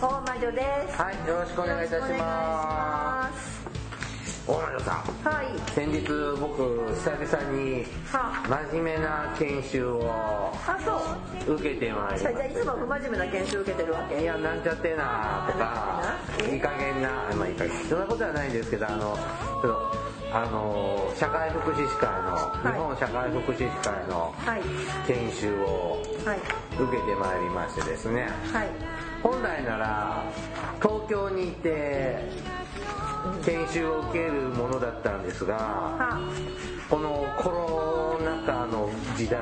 大魔女ですはいよろしくお願いいたします。大魔女さんはい。先日僕久々には真面目な研修をあそう。受けてまいりじゃまあいつも不真面目な研修受けてるわけ？いやなんちゃってなとかえいい加減なまあいい加減そんなことはないんですけどあのちょっとあの社会福祉士会の、い。日本社会福祉士会のはい。研修をはい。受けてまいりましてですね。はい本来なら東京にいて研修を受けるものだったんですがはこのコロナ禍の時代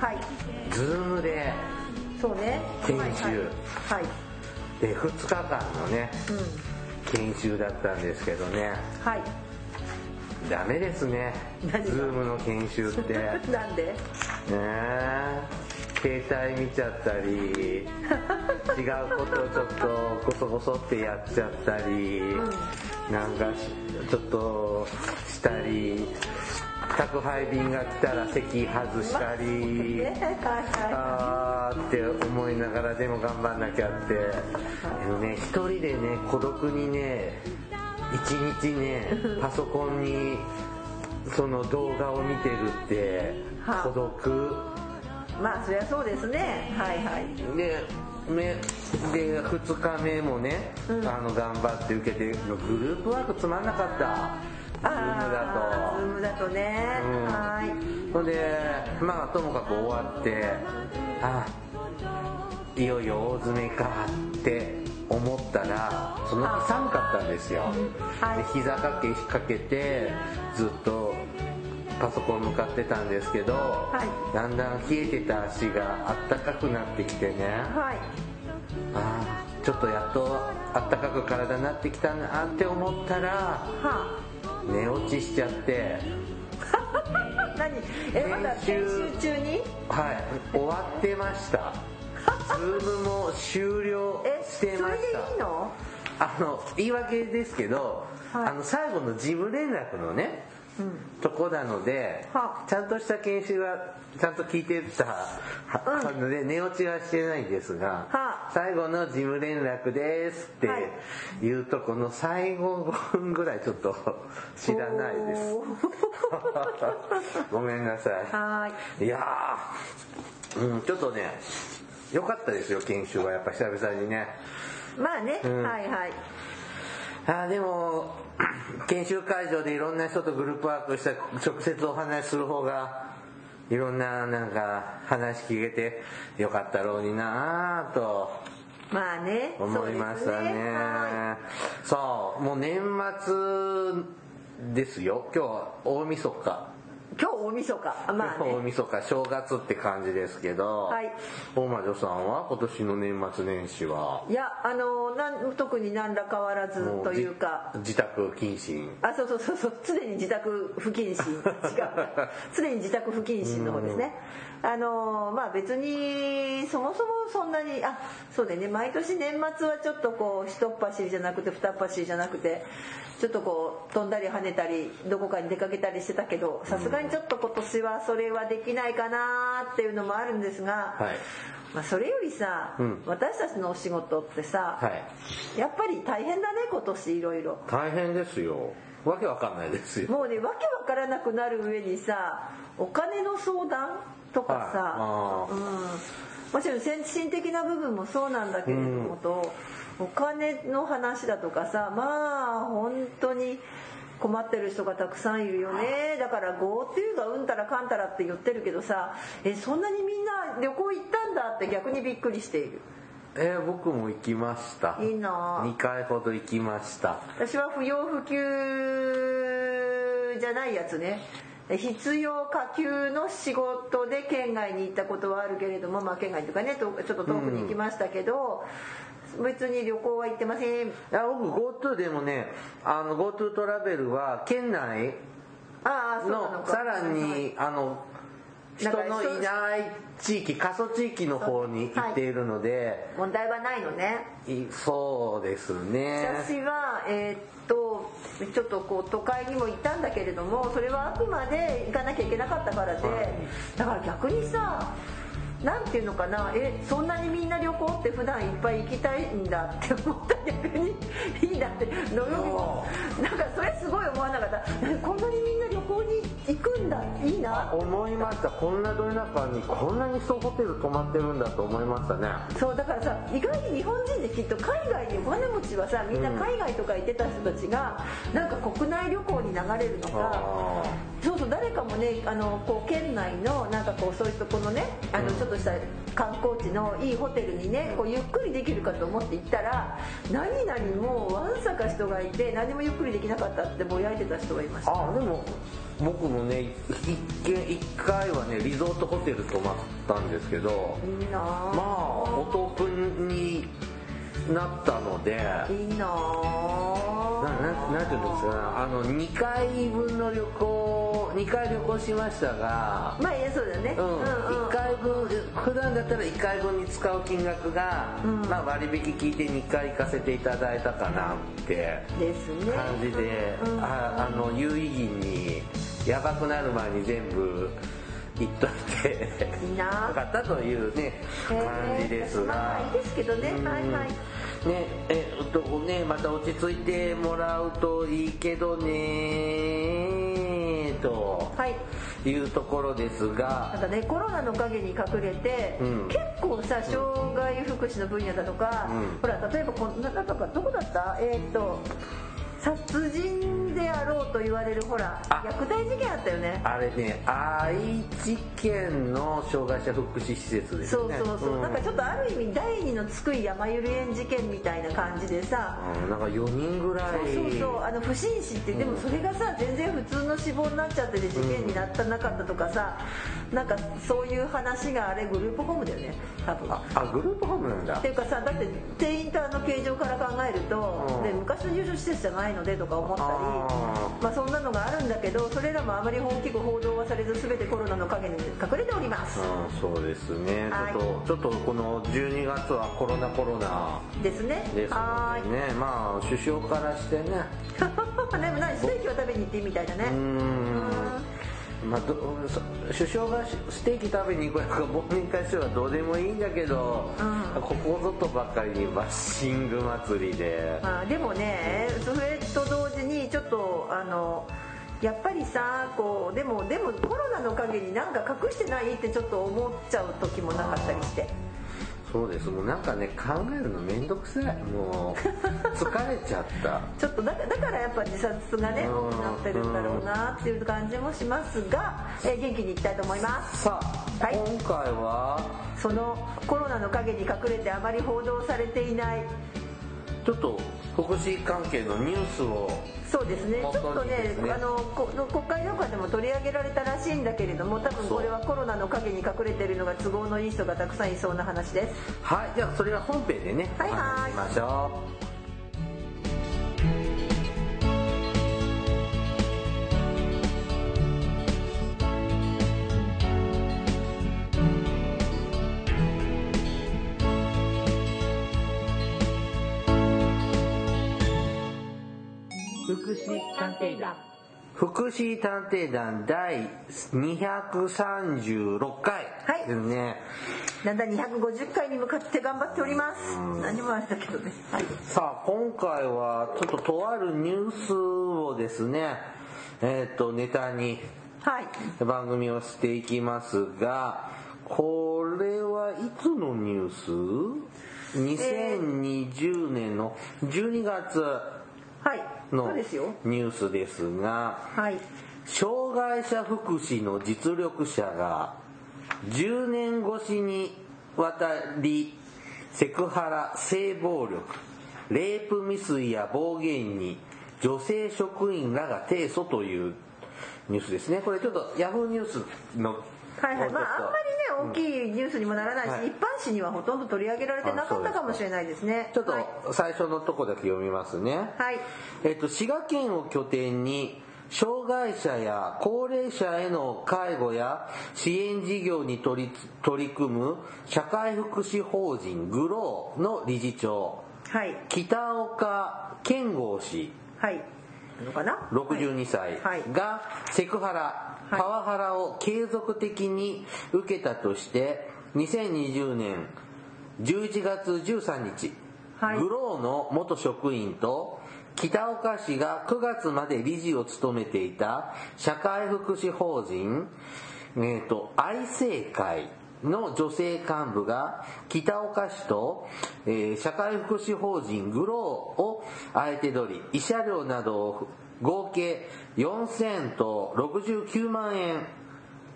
はい。ズームでそうね。研修。はいはい。で2日間のねうん。研修だったんですけどね。はい。ダメですね。ズ何が？ームの研修って。ね なんで？え携帯見ちゃったり違うことをちょっとゴソゴソってやっちゃったり、なんかしちょっとしたり宅配便が来たら席外したり、あーって思いながらでも頑張んなきゃって。でもね一人でね孤独にね一日ね パソコンにその動画を見てるってはあ。孤独。いまあそりゃそうですね。はいはい。でめで2日目もね、うん。あの頑張って受けてグループワークつまんなかった。ズームだと。ズームだとね、うん。はい。ほんでまあともかく終わってあいよいよ大詰めかって思ったらその日寒かったんですよ、はい。で膝掛け引っ掛けてずっとパソコン向かってたんですけど、い。だんだん冷えてた足があったかくなってきてね。はい。あーちょっとやっとあったかく体になってきたなって思ったらは寝落ちしちゃって。あ 何？えまだ研修中に？はい。終わってました。ズームも終了してました。いの？あの言い訳ですけど、はい。あの最後の事務連絡のね、とこなので、はちゃんとした研修はちゃんと聞いてたので寝落ちはしてないんですが、は最後の事務連絡ですってはい。いうとこの最後5分ぐらいちょっと 知らないです。ごめんなさい。い。いやー、うん、ちょっとね、良かったですよ、研修は。やっぱ久々にね。まあね、うん。はいはいあーでも、研修会場でいろんな人とグループワークした直接お話しする方が、いろんななんか話聞けてよかったろうになーと。まあね思いましたね。はそうもう年末ですよ。今日は大晦日い今日大晦日。まあ大ね晦日正月って感じですけど、はい。大魔女さんは今年の年末年始は？いやあのなん特に何ら変わらずというか。じ自宅謹慎。あそうそうそうそう。常に自宅不謹慎。違う。常に自宅不謹慎の方ですねあのまあ別にそもそもそんなにあそうだよね。毎年年末はちょっとこう一っ走りじゃなくて二っ走りじゃなくてちょっとこう飛んだり跳ねたりどこかに出かけたりしてたけどさすがにちょっと今年はそれはできないかなっていうのもあるんですが、はい。まあ、それよりさ、うん。私たちのお仕事ってさ、はい。やっぱり大変だね今年いろいろ。大変ですよ。わけわかんないですよ。もうねわけわからなくなる上にさお金の相談とかさ、はい。うん、もちろん先進的な部分もそうなんだけれどもと、お金の話だとかさまあ本当に困ってる人がたくさんいるよね。だから GoTo がうんたらかんたらって言ってるけどさえそんなにみんな旅行行ったんだって逆にびっくりしている。えー僕も行きました。いいな。2回ほど行きました。私は不要不急じゃないやつね必要可給の仕事で県外に行ったことはあるけれども、まあ、県外とかねとちょっと遠くに行きましたけど、別に旅行は行ってません。いや僕 GoTo でもねあの GoTo トラベルは県内ああそうなのか。のさらにあの人のいない地域過疎地域の方に行っているので、問題はないのね。いそうですね。私はえーっとちょっとこう都会にも行ったんだけれどもそれはあくまで行かなきゃいけなかったからで、だから逆にさなんていうのかな？えそんなにみんな旅行って普段いっぱい行きたいんだって思った逆にいいなってのよみもなんかそれすごい思わなかった。えこんなにみんな旅行に行くんだ。いいな。思いました。こんなど田舎にこんなに人ホテル泊まってるんだと思いましたね。そうだからさ意外に日本人ってきっと海外にお金持ちはさみんな海外とか行ってた人たちが、なんか国内旅行に流れるのかあそうそう誰かもねあのこう県内のなんかこうそういうとこのねあのちょっとした観光地のいいホテルにねこうゆっくりできるかと思って行ったら何々もうわんさか人がいて何もゆっくりできなかったってぼやいてた人がいました。あでも僕もね一軒一回はねリゾートホテル泊まったんですけどまあお得になったのでいいななななんていうんですかねあの2回分の旅行2回旅行しましたがまあいやそうだね。うん、1回分普段だったら1回分に使う金額が、うん。まあ、割引聞いて2回行かせていただいたかなってですね。感じで、うん。ああの有意義にやばくなる前に全部行っといていいなよかったというね感じですが、まあいいですけどね。うん。はいはいねえっとねまた落ち着いてもらうといいけどねとはい。いうところですが。ただねコロナの陰に隠れて、うん。結構さ障害福祉の分野だとか、うん。ほら例えばこんななんとかどこだった？えーっと殺人であろうと言われるほらあ。虐待事件あったよね。あれね愛知県の障害者福祉施設ですそうねそうそう、ん。なんかちょっとある意味第二の津久井やまゆり園事件みたいな感じでさ、うんなんか4人ぐらい。そうそうそう。あの不審死ってでもそれがさ全然普通の死亡になっちゃってて事件になったなかったとかさなんかそういう話があれグループホームだよね多分。ああグループホームなんだ。っていうかさだって定員とあの形状から考えると、うん。で昔の入所施設じゃないのでとか思ったり。あまあそんなのがあるんだけどそれらもあまり大きく報道はされず全てコロナの陰に隠れております。うんそうですね。はい。ちょっとちょっとこの12月はコロナコロナですね。ですはのでねまあ首相からしてね。でも何ステーキを食べに行ってみたいだね。うーんまあ、首相がステーキ食べに行くか忘年会すればどうでもいいんだけど、うん。ここぞとばかりにバッシング祭りで。あーでもねそれと同時にちょっとあのやっぱりさこうでもでもコロナの陰になんか隠してない？ってちょっと思っちゃう時もなかったりしてそうです。もうなんかね考えるのめんどくさい。もう疲れちゃった。ちょっとだだからやっぱ自殺がねうん。多くなってるんだろうなっていう感じもしますが、えー元気にいきたいと思います。さあ、はい。今回は？そのコロナの陰に隠れてあまり報道されていないちょっと福祉関係のニュースをそうですね。ちょっとねあのこ国会とかでも取り上げられたらしいんだけれども多分これはコロナの陰に隠れてるのが都合のいい人がたくさんいそうな話です。はい。じゃあそれは本編でね。はいはい。ましょ福祉探偵団。う福祉探偵団第236回。はい。ですね、だんだん250回に向かって頑張っております。何もあれだけどね。はい。さあ今回はちょっととあるニュースをですねえっ、とネタにはい。番組をしていきますがこれはいつのニュース ?2020 年の12月。はいのそうですよ。ニュースですがはい。障害者福祉の実力者が10年越しにわたりセクハラ性暴力レイプ未遂や暴言に女性職員らが提訴というニュースですね。これちょっとヤフーニュースのはいはい。まあ、あんまりね大きいニュースにもならないし、はい。一般紙にはほとんど取り上げられてなかったか。もしれないですね。ちょっとはい。最初のとこだけ読みますね。はい。えっと、滋賀県を拠点に、障害者や高齢者への介護や支援事業に取り取り組む社会福祉法人グローの理事長、はい。北岡健吾氏、はい。のかな？62歳はい。がセクハラ、パワハラを継続的に受けたとして2020年11月13日、はい。グローの元職員と北岡氏が9月まで理事を務めていた社会福祉法人、えー、と愛生会の女性幹部が北岡氏と、えー社会福祉法人グローを相手取り慰謝料などを合計4000と69万円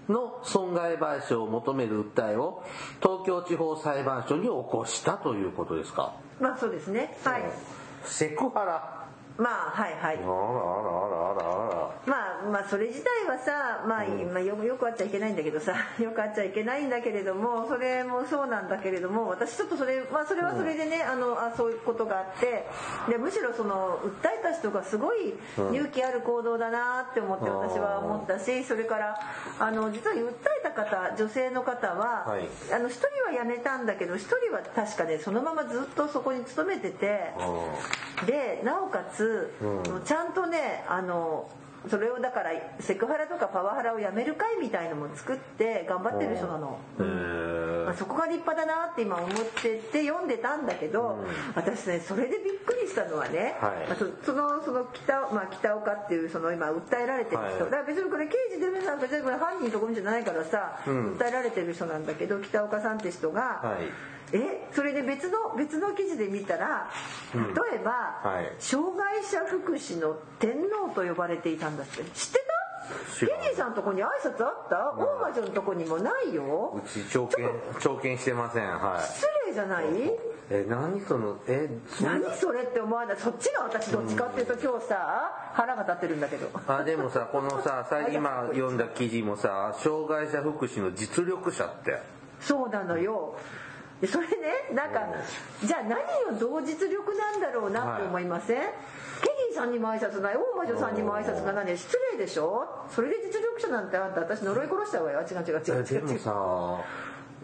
の損害賠償を求める訴えを東京地方裁判所に起こしたということですか？まあそうですね。はい。セクハラまあはいはい。あらあらあらあらあら。まあまあそれ自体はさ、まあまあ、よよくあっちゃいけないんだけどさ よくあっちゃいけないんだけれどもそれもそうなんだけれども私ちょっとそれ,、まあ、それはそれでね、あのあそういうことがあってでむしろその訴えた人がすごい勇気ある行動だなって思ってうん。私は思ったしそれからあの実は訴えた方女性の方は、はい。あの1人は辞めたんだけど1人は確かねそのままずっとそこに勤めてて。でなおかつ、うん。ちゃんとねあのそれをだからセクハラとかパワハラをやめる会みたいのも作って頑張ってる人なの、へー。まあ、そこが立派だなって今思ってて読んでたんだけど、私ねそれでびっくりしたのはね、はい。まあそそのその北,、まあ、北岡っていうその今訴えられてる人、はい。だから別にこれ刑事でもなんか別にこれ犯人ところじゃないからさ、うん。訴えられてる人なんだけど北岡さんって人が、はいえそれで別の別の記事で見たらうん。例えば、はい。障害者福祉の天皇と呼ばれていたんだって。知ってた？ケニーさんのとこに挨拶あった？大魔女のとこにもないよ。うち長検長検してません。はい。失礼じゃない？え何そのえ何それって思わない？そっちが私どっちかっていうと今日さ腹が立ってるんだけど。あでもさこのさ さ今読んだ記事もさ障害者福祉の実力者って。そうなのよでそれねなんかじゃあ何をどう実力なんだろうなって思いません、ケニーさんにも挨拶ない大魔女さんにも挨拶がない失礼でしょ？それで実力者なんてあんた私呪い殺したわよ。違う違う違う違う。違うもさ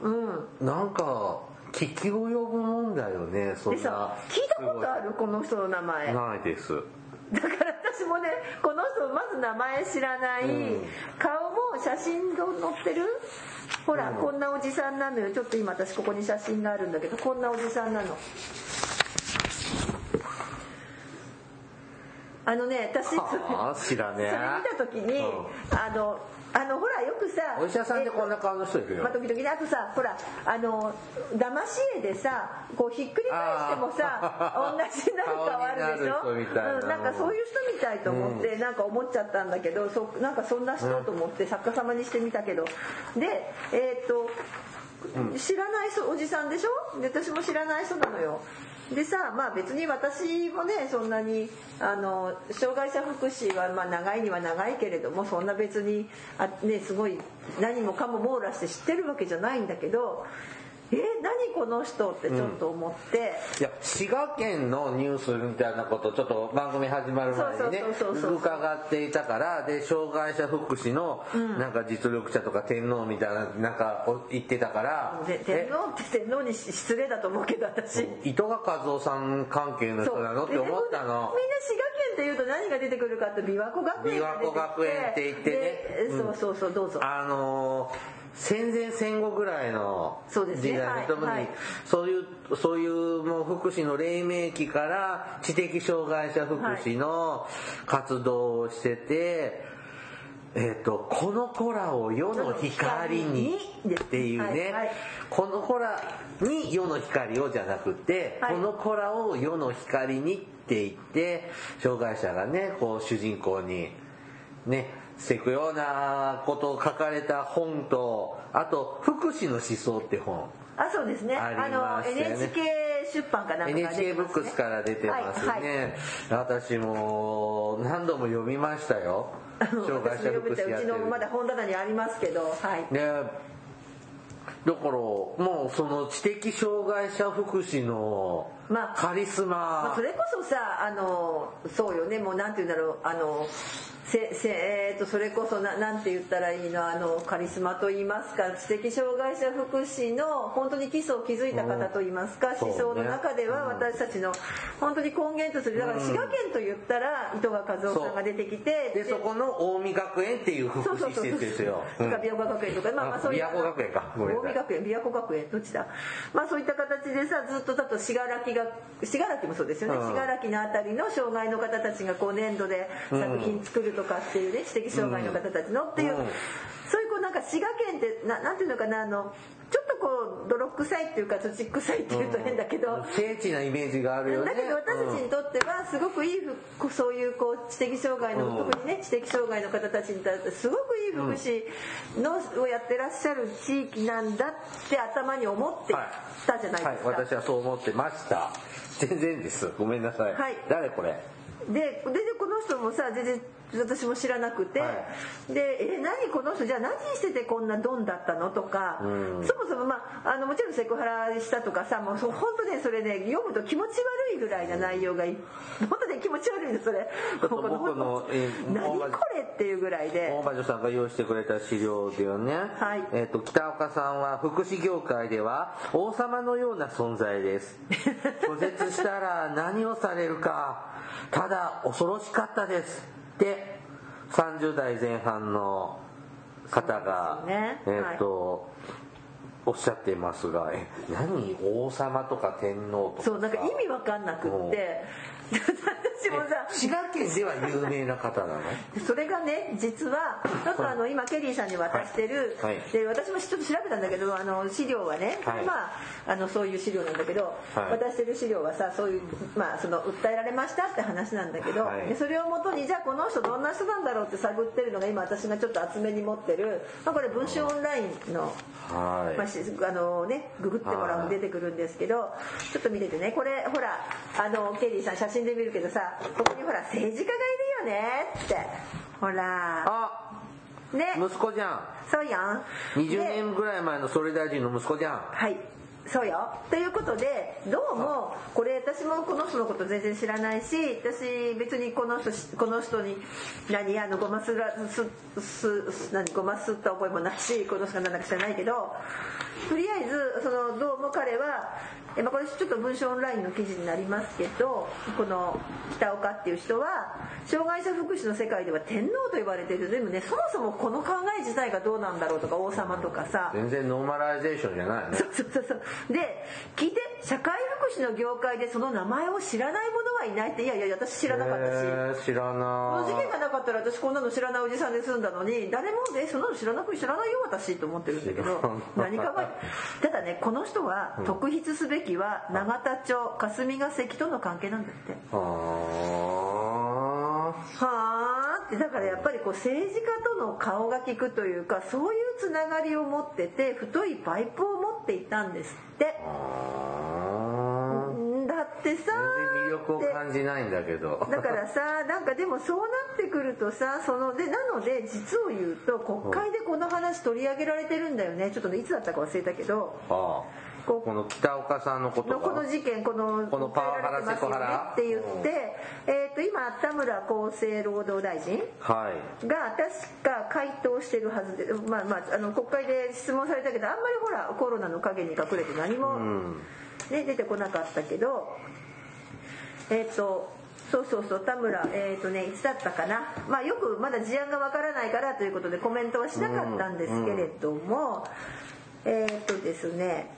うん。なんか聞き及ぶもんだよねそんな。でさ聞いたことある？この人の名前。だかないです。ら私もねこの人まず名前知らない、うん。顔も写真の載ってる？ほら、うん。こんなおじさんなのよ。ちょっと今私ここに写真があるんだけどこんなおじさんなの。あのね私それはあ知らねえ。それ見た時に、うん。あのあのほらよくさお医者さんでこんな顔の人いるよ。まあ、時々ねあとさほらあの騙し絵でさこうひっくり返してもさ同じになる顔あるでしょ？なうん、なんかそういう人みたいと思って、なんか思っちゃったんだけどそなんかそんな人と思って作家様にしてみたけど。でえーっと知らない人おじさんでしょ？で私も知らない人なのよでさまあ別に私もねそんなにあの障害者福祉はまあ長いには長いけれどもそんな別にあ、ね、すごい何もかも網羅して知ってるわけじゃないんだけどえ何この人ってちょっと思って、いや滋賀県のニュースみたいなことちょっと番組始まる前にね伺っていたからで障害者福祉のなんか実力者とか天皇みたいななんかお言ってたからで天皇って天皇に失礼だと思うけど私。え糸川和夫さん関係の人なのって思ったの。でみんな滋賀県っていうと何が出てくるかって琵琶湖学園が出てきて。琵琶湖学園って言ってね。でうん。そうそうそうどうぞ。あのー戦前戦後ぐらいの時代はい特にはいそういうそういうもう福祉の黎明期から知的障害者福祉の活動をしてて、えっとこの子らを世の光にっていうね、はいはい。この子らに世の光をじゃなくて、はい。この子らを世の光にって言って障害者がねこう主人公にねしていくようなことを書かれた本とあと「福祉の思想」って本。あそうですね。あの NHK 出版かなんかが出 NHK ブックスから出てますね、はい。はい。私も何度も読みましたよ。障害者福祉やってる。うちのまだ本棚にありますけど。はい。ねだからもうその知的障害者福祉のまあカリスマ、まあ、それこそさあのそうよね。もうなんて言うんだろう。あのせせえー、とそれこそななんて言ったらいいの？あのカリスマと言いますか。知的障害者福祉の本当に基礎を築いた方と言いますか、うん思想の中では私たちの本当に根源とする。だから滋賀県と言ったら糸川和夫さんが出てきてでそこの近江学園っていう福祉施設ですよ。とか琵琶湖学園とか、まあまあそういう。あ琵琶湖学園か。ごめんなさい近江学園琵琶湖学園どっちだ？まあそういった形でさずっとだと信楽が信楽もそうですよね。うん。信楽のあたりの障害の方たちがこう粘土で作品作るとかっていうね知的障害の方たちのっていう、うん。そういうこうなんか滋賀県ってななんていうのかなあのちこう泥臭いっていうか土臭いっていうと変だけど、聖地なイメージがあるよね。だけど私たちにとってはすごくいいふそういうこう知的障害の、うん。特にね知的障害の方たちにとってすごくいい福祉の、をやってらっしゃる地域なんだって頭に思ってたじゃないはい。ですか。私はそう思ってました。全然です。ごめんなさい、はい。誰これ？でででこの人もさ全然私も知らなくて、はで「え何この人？じゃあ何しててこんなドンだったの?」とか、うん。そもそもまああのもちろんセクハラしたとかさもう本当ねそれね読むと気持ち悪いぐらいな内容がい本当ね気持ち悪いんですそれと僕のえー何これっていうぐらいで。大魔女さんが用意してくれた資料ではね、はい。えっと北岡さんは福祉業界では王様のような存在です。拒絶したら何をされるか。ただ恐ろしかったです。って30代前半の方が、ね。えっと、おっしゃっていますがえ何王様とか天皇とかそうなんか意味わかんなくって私もさ滋賀県では有名な方なの？それがね実はちょっとあの今ケリーさんに渡してる、はい。はい。で私もちょっと調べたんだけどあの資料はね、はい。まああのそういう資料なんだけど、はい。渡してる資料はさそういうまあその訴えられましたって話なんだけど、はい。でそれをもとにじゃあこの人どんな人なんだろうって探ってるのが今私がちょっと厚めに持ってる、まあ、これ文春オンラインのはい、まあ、しあのねググってもらうと出てくるんですけどちょっと見ててねこれほらあのケリーさん写真で見るけどさここにほら政治家がいるよねって。ほら。あね。息子じゃん。そうやん20で年ぐらい前の総理大臣の息子じゃん。はい。そうよ。ということでどうもこれ私もこの人のこと全然知らないし私別にこの人この人に何あのごますらすすす何ごますった覚えもないしこの人が何だか知らないけどとりあえずそのどうも彼はえまあこれちょっと文章オンラインの記事になりますけどこの北岡っていう人は障害者福祉の世界では天皇と呼ばれてる。でもねそもそもこの考え自体がどうなんだろうとか王様とかさ。全然ノーマライゼーションじゃないよね。そうそうそうそう。で聞いて社会福祉の業界でその名前を知らない者はいないっていやいや私知らなかったし、知らこなの事件がなかったら私こんなの知らないおじさんで済んだのに誰もねそんなの知らなく知らないよ私と思ってるんだけど。何かがただねこの人は特筆すべきは永田町霞が関との関係なんだって。あ。はあ。ってだからやっぱりこう政治家との顔が利くというかそういうつながりを持ってて太いパイプを持っていたんですって。だってさ魅力を感じないんだけど。だからさなんかでもそうなってくるとさそのでなので実を言うと国会でこの話取り上げられてるんだよね。ちょっとねいつだったか忘れたけど。あここの北岡さんのことのこのが事件このこのパワハラセクハラ？って言って、えー、と今田村厚生労働大臣はい。が確か回答してるはずでまあまああの国会で質問されたけどあんまりほらコロナの陰に隠れて何も、うん。ね、出てこなかったけどえっ、とそうそうそう田村えっ、とねいつだったかな？まあよくまだ事案がわからないからということでコメントはしなかったんですけれども、えっ、とですね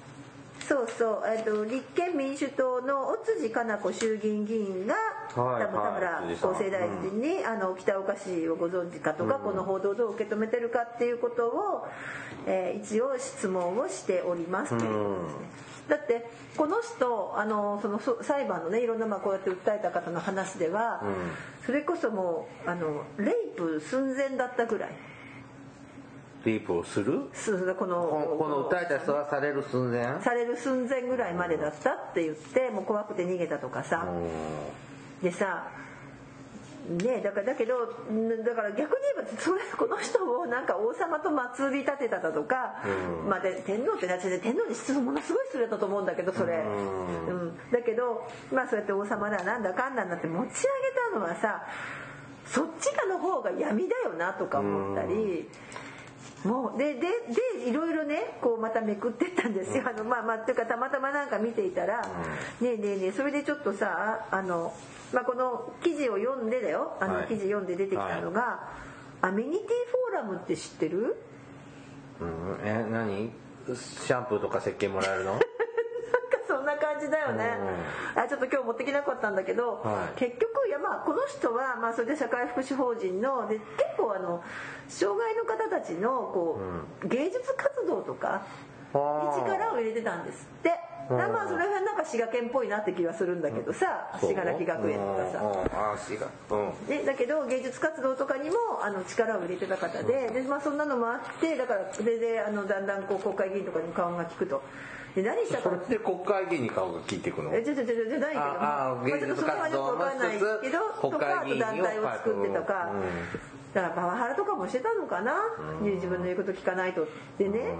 そうそう、えっと立憲民主党の尾辻かな子衆議院議員が、はい多分田はい村厚生大臣に、あの北岡氏をご存知かとか、この報道をどう受け止めてるかっていうことを、えー一応質問をしておりますということですね。だってこの人あのそのそ裁判のねいろんなまあこうやって訴えた方の話では、それこそもうあのレイプ寸前だったぐらいディープをする？すこのここの訴えた人はされる寸前？される寸前ぐらいまでだったって言ってもう怖くて逃げたとかさ。でさねだからだけどんだから逆に言えばそれこの人をなんか王様と祭り立てただとか、まあ、で天皇ってなっちゃって天皇に質問ものすごい失礼だと思うんだけどそれ、うん。だけどまあそうやって王様だなんだかんだになって持ち上げたのはさそっちかの方が闇だよなとか思ったり。もうでででいろいろねこうまためくってったんですよ、あのまあまあっていうかたまたまなんか見ていたら、ねえねえねえそれでちょっとさあの、まあ、この記事を読んでだよ。あのはい。記事読んで出てきたのが、アメニティフォーラムって知ってる？うん、え何？シャンプーとか石鹸もらえるの？な感じだよね、あちょっと今日持ってきなかったんだけど、はい。結局いやまあこの人はまあそれで社会福祉法人ので結構あの障害の方たちのこう、芸術活動とかに力を入れてたんですって。だからまあそれはなんか滋賀県っぽいなって気がするんだけどさ信楽学園とかさ。うん。うんあ滋賀。うん。ね、だけど芸術活動とかにもあの力を入れてた方でで、まあ、そんなのもあってだからそれであのだんだんこう国会議員とかにも顔が利くとで何したかそれで国会議員に顔が聞いていくの？えじゃじゃじゃじゃないけど。ああまあちょっとそれはよくわかんないけどとかあと団体を作ってとか、だからパワハラとかもしてたのかな、自分の言うこと聞かないと。でね、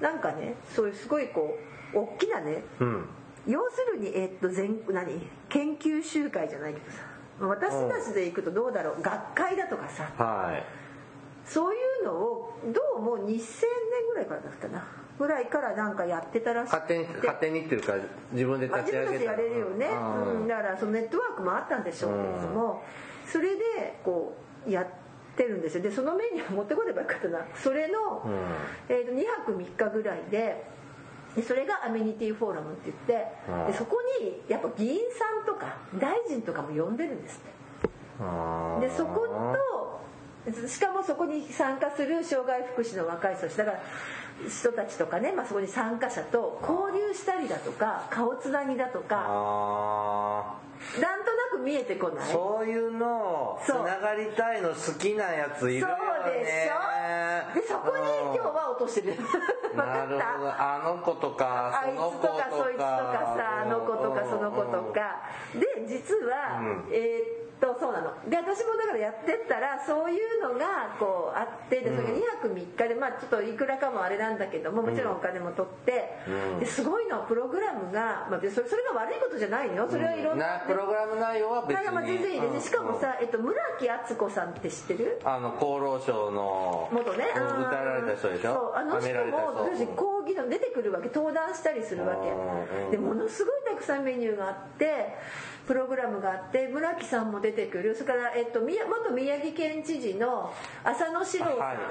なんかねそういうすごいこう大きなねうん。要するに、えっと全何？研究集会じゃないけどさ。私たちで行くとどうだろう？学会だとかさ。はい。そういうのをどうも2000年ぐらいからだったなぐらいからなんかやってたらし勝手に勝手にっていうか自分でまあ立ち上げた自分たちやれるよね、うん。うん、だからそのネットワークもあったんでしょ。うけれども、それでこうやってるんですよ。でそのメニュー持ってこればよかったな。それの、えー、と2泊3日ぐらいででそれがアメニティフォーラムって言って、うん。でそこにやっぱ議員さんとか大臣とかも呼んでるんですでそことしかもそこに参加する障害福祉の若い人たち。だから人たちとかね、まあ、そこに参加者と交流したりだとか顔つなぎだとかなんとなく見えてこない？ーそういうのつながりたいの好きなやついるよね。そうでしょ？でそこに今日は落としてる。分 かなるほど。った。あの子とかあいつとかそいつとかさあの子とかその子とうんか。で実は、うん。えーっとそうなの。で私もだからやってったらそういうのがこうあってでそれが2泊3日でまあちょっといくらかもあれなんだけどももちろんお金も取って、うん。ですごいのプログラムが、まあ、それそれが悪いことじゃないの？よそれはいろんな、なプログラム内容は別に。まあ全然いいですね。しかもさ、えっと、村木敦子さんって知ってる？あの厚労省の元ね。うん訴えられた人でしょ？そう。あの人も人。要するに講義の出てくるわけ登壇したりするわうん。けでものすごいたくさんメニューがあってプログラムがあって村木さんも出てくる。それから、えっと、宮元宮城県知事の浅野史郎さん、はいは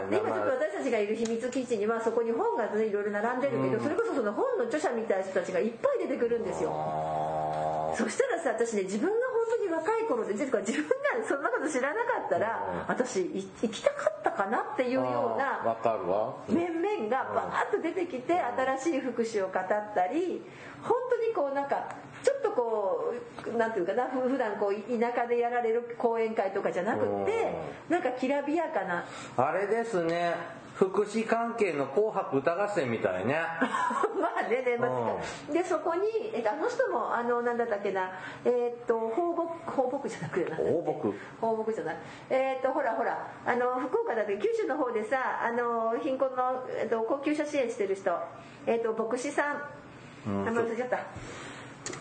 いはい。で今ちょっと私たちがいる秘密基地にはそこに本がねいろいろ並んでるけど、それこそその本の著者みたいな人たちがいっぱい出てくるんですよ。あそしたらさ私ね自分が本当に若い頃で自分がそんなこと知らなかったら、私い行きたかったかなっていうーような面々がバーッと出てきて新しい福祉を語ったり本当にこうなんかちょっとこうなんていうかなふ普段こう田舎でやられる講演会とかじゃなくってなんかきらびやかな。あれですね福祉関係の「紅白歌合戦」みたいね。まあねね、まあ、でそこにえあの人もあのなんだったっけな。えーっと放牧放牧じゃなくてな放牧？放牧じゃない。えーっとほらほらあの福岡だって九州の方でさあの貧困の、えっと、高級者支援してる人。えーっと牧師さん。うん名前忘れちゃった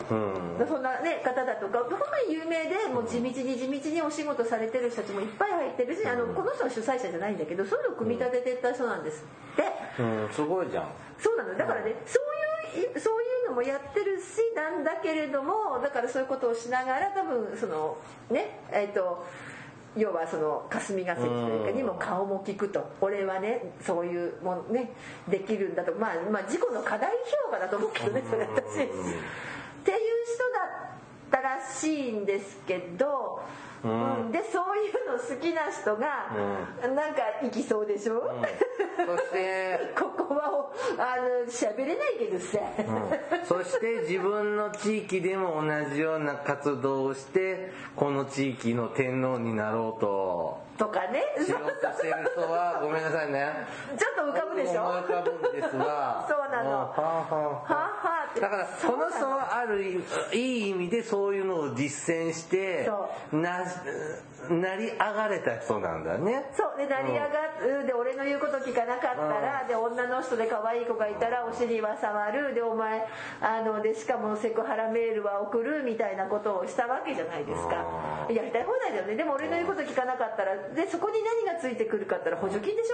うん。そんな、ね、方だとか本当に有名でもう地道に地道にお仕事されてる人たちもいっぱい入ってるしあのこの人は主催者じゃないんだけどそういうのを組み立ててった人なんですって。うんすごいじゃん。そうなの。だからね、そういうそういうのもやってるしなんだけれどもだからそういうことをしながら多分そのねえっ、と要はその霞が関というかにも顔も聞くと。俺はねそういうものねできるんだと。まあまあ自己の過大評価だと思うけどねそれ私。っていう人だったらしいんですけど、うん、でそういうの好きな人が、なんか行きそうでしょ、そして ここはおあの喋れないけどさ、そして自分の地域でも同じような活動をしてこの地域の天皇になろうととかね。しようとしてる人はごめんなさいね。ちょっと浮かぶでしょ？思い浮かぶんですが。そうななの。ははあはあ。はあって。だからこの人はあるいい意味でそういうのを実践してそな成り上がれた人なんだね。そう。で成り上がる。で俺の言うこと聞かなかったらで女の人で可愛い子がいたらお尻は触る。でお前あのでしかもセクハラメールは送るみたいなことをしたわけじゃないですか。やりたい放題だよね。でも俺の言うこと聞かなかったらでそこに何がついてくるかったら補助金でし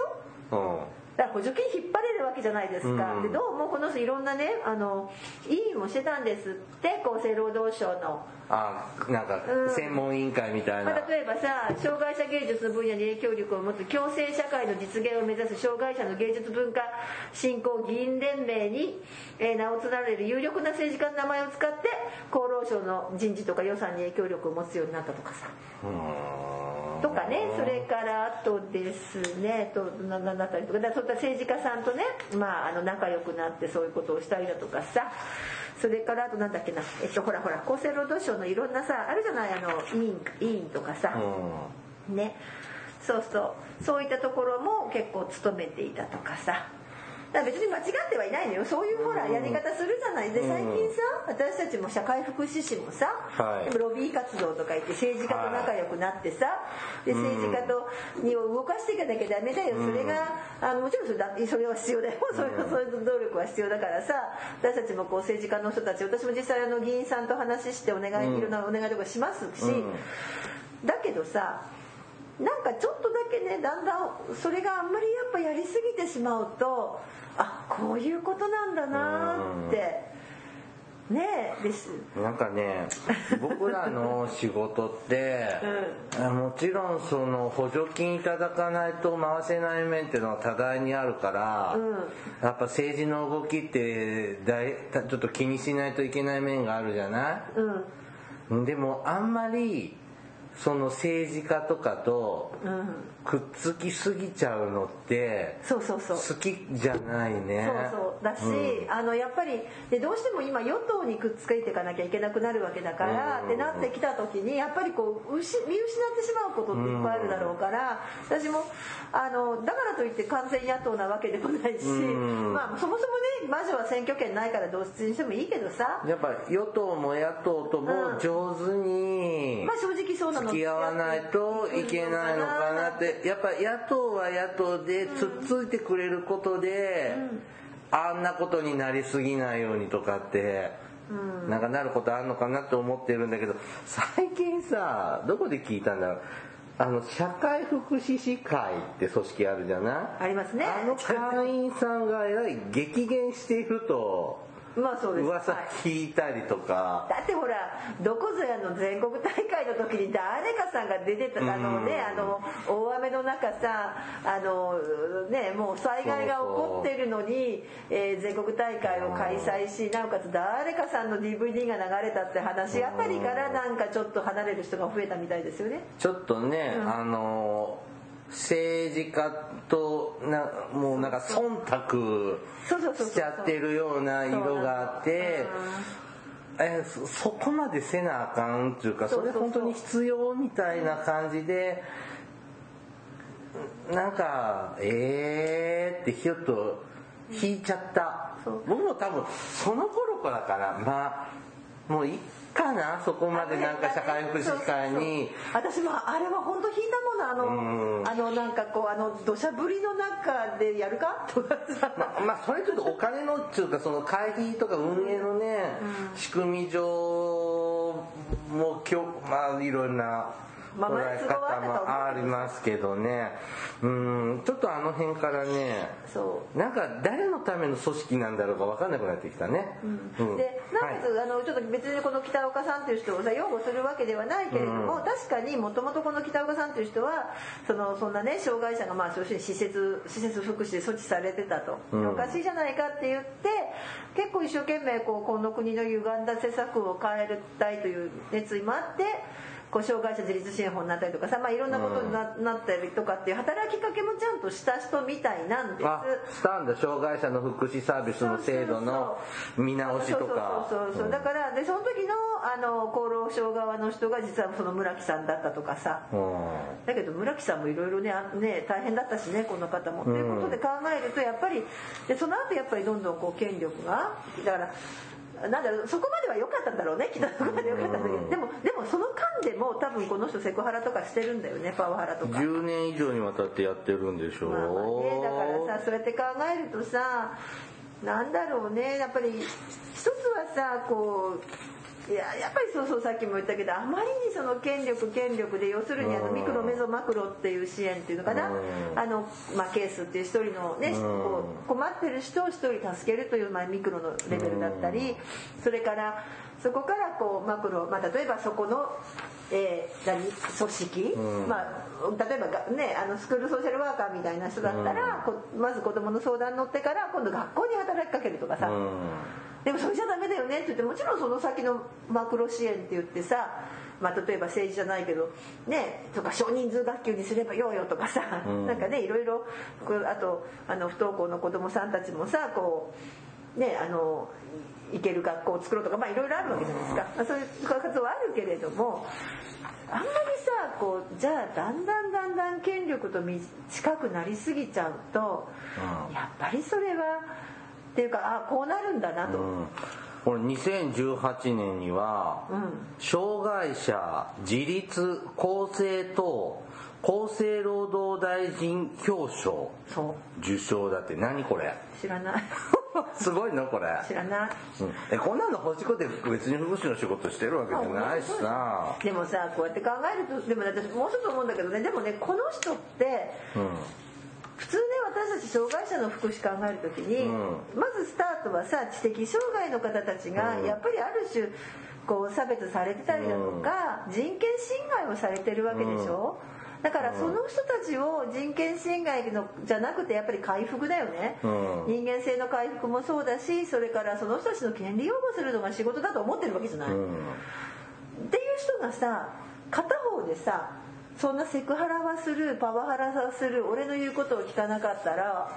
ょ？うん。だから補助金引っ張れるわけじゃないですか、うん。でどうもこの人いろんなねあの委員もしてたんですって厚生労働省の。あなんかうん。専門委員会みたいな、まあ、例えばさ障害者芸術の分野に影響力を持つ共生社会の実現を目指す障害者の芸術文化振興議員連盟に、えー名を連ねる有力な政治家の名前を使って厚労省の人事とか予算に影響力を持つようになったとかさ。うーんとかねそれからあとですねとななだったりとかだそういった政治家さんとね、まあ、あの仲良くなってそういうことをしたりだとかさそれからあとなんだっけな、えっと、ほらほら厚生労働省のいろんなさあるじゃないあの委員委員とかさ、うね。そうそう。そういったところも結構務めていたとかさだから別に間違ってはいないのよ。そういうほらやり方するじゃない。で最近さ私たちも社会福祉士もさ、ロビー活動とか言って政治家と仲良くなってさ、で政治家とにを動かしていかなきゃダメだよ。それがあのもちろんそれだ。それは必要だよ。それはそういう努力は必要だからさ私たちもこう政治家の人たち私も実際あの議員さんと話してお願い、いろんなお願いとかしますし、うん。だけどさなんかちょっとだけねだんだんそれがあんまりやっぱやりすぎてしまうとあこういうことなんだなってねえです。なんかね僕らの仕事って、あもちろんその補助金いただかないと回せない面っていうのは多大にあるから、やっぱ政治の動きって大ちょっと気にしないといけない面があるじゃない？うん。でもあんまりその政治家とかとくっつきすぎちゃうのってそうそうそう。好きじゃないね。そうそう。だし、うん。あのやっぱりでどうしても今与党にくっつけていかなきゃいけなくなるわけだから、うん。ってなってきた時にやっぱりこううし見失ってしまうことっていっぱいあるだろうから、私もあのだからといって完全野党なわけでもないし、うん。まあそもそもね魔女は選挙権ないからどっちにしてもいいけどさ、やっぱ与党も野党とも上手にまあ正直そうなの。付き合わないといけないのかなってやっぱ野党は野党でつっついてくれることで、あんなことになりすぎないようにとかって、なんかなることあるのかなって思ってるんだけど最近さどこで聞いたんだろう。あの社会福祉士会って組織あるじゃない？ありますね。あの会員さんがえらい激減しているとまあそうです。噂はい。聞いたりとか、だってほらどこぞやの全国大会の時に誰かさんが出てたあのねあの大雨の中さあのねもう災害が起こってるのにえー全国大会を開催しなおかつ誰かさんの DVD が流れたって話あたりからなんかちょっと離れる人が増えたみたいですよね。ちょっとね、あの政治家となもうなんか忖度しちゃってるような色があってえそそこまでせなあかんっていうかそれ本当に必要みたいな感じでなんかえーってひょっと引いちゃった。僕も多分その頃からかな。まあもういっかな？そこまでなんか社会福祉会に。私もあれは本当引いたもの。あの、うん。あのなんかこうあの土砂降りの中でやるか？とかさままあそれちょっとお金のっていうかその会費とか運営のね、仕組み上も今日まあいろんなまあ捉え方もありますけどねうんちょっとあの辺からねそうなんか誰のための組織なんだろうか分かんなくなってきたね、うんでなおかつ、はいあのちょっと別にこの北岡さんという人をさ擁護するわけではないけれども、うん確かにもともとこの北岡さんという人はそのそんなね障害者がまあ要するに施設施設福祉で措置されてたと、おかしいじゃないかって言って結構一生懸命こうこの国の歪んだ施策を変えたいという熱意もあってこう障害者自立支援法になったりとかさ、まあ、いろんなことにな,、なったりとかっていう働きかけもちゃんとした人みたいなんですあしたんだ。障害者の福祉サービスの制度の見直しとか。そうそうそうそう、だからでその時のあの厚労省側の人が実はその村木さんだったとかさ、うん。だけど村木さんもいろいろねあね大変だったしねこの方も。と、いうことで考えるとやっぱりでその後やっぱりどんどんこう権力がだから。なんだろうそこまでは良かったんだろうねきっとそこまで良かったんだけど。でもでもその間でも多分この人セクハラとかしてるんだよねパワハラとか。10年以上にわたってやってるんでしょう、まあまあね、だからさそうやって考えるとさなんだろうねやっぱり一つはさこういややっぱりそうそうさっきも言ったけどあまりにその権力権力で要するにあのうん。ミクロメゾマクロっていう支援っていうのかな。うん。あの、まあ、ケースっていう一人のねうん。こう困ってる人を一人助けるという、まあ、ミクロのレベルだったりそれからそこからこうマクロ、まあ、例えばそこの、えー何？組織、うん。まあ、例えばがねあのスクールソーシャルワーカーみたいな人だったら、こまず子供の相談に乗ってから今度学校に働きかけるとかさ、うんでもそれじゃダメだよねって言ってもちろんその先のマクロ支援って言ってさ、まあ、例えば政治じゃないけどねとか少人数学級にすればようよとかさ、うん。なんかねいろいろあとあの不登校の子供さんたちもさこうねあの行ける学校を作ろうとかまあいろいろあるわけじゃないですか、まあ、そういう活動はあるけれどもあんまりさこうじゃあだんだんだんだん権力とみ近くなりすぎちゃうと、うん。やっぱりそれはっていうかあこうなるんだなと。うん。これ2018年には、うん。障害者自立公正等厚生労働大臣表彰受賞だって。何これ？知らない。すごいの？これ、知らない。うん。えこんなの欲しくて別に福祉の仕事してるわけじゃないしさ。でもさこうやって考えるとでも私もう一つ思うんだけどね。でもねこの人ってうん普通ね私たち障害者の福祉考える時に、うん。まずスタートはさ知的障害の方たちがうん。やっぱりある種こう差別されてたりだとか、人権侵害をされてるわけでしょ、だからその人たちを人権侵害のじゃなくてやっぱり回復だよね、うん。人間性の回復もそうだしそれからその人たちの権利擁護するのが仕事だと思ってるわけじゃない、うん。っていう人がさ片方でさそんなセクハラはするパワハラはする俺の言うことを聞かなかったら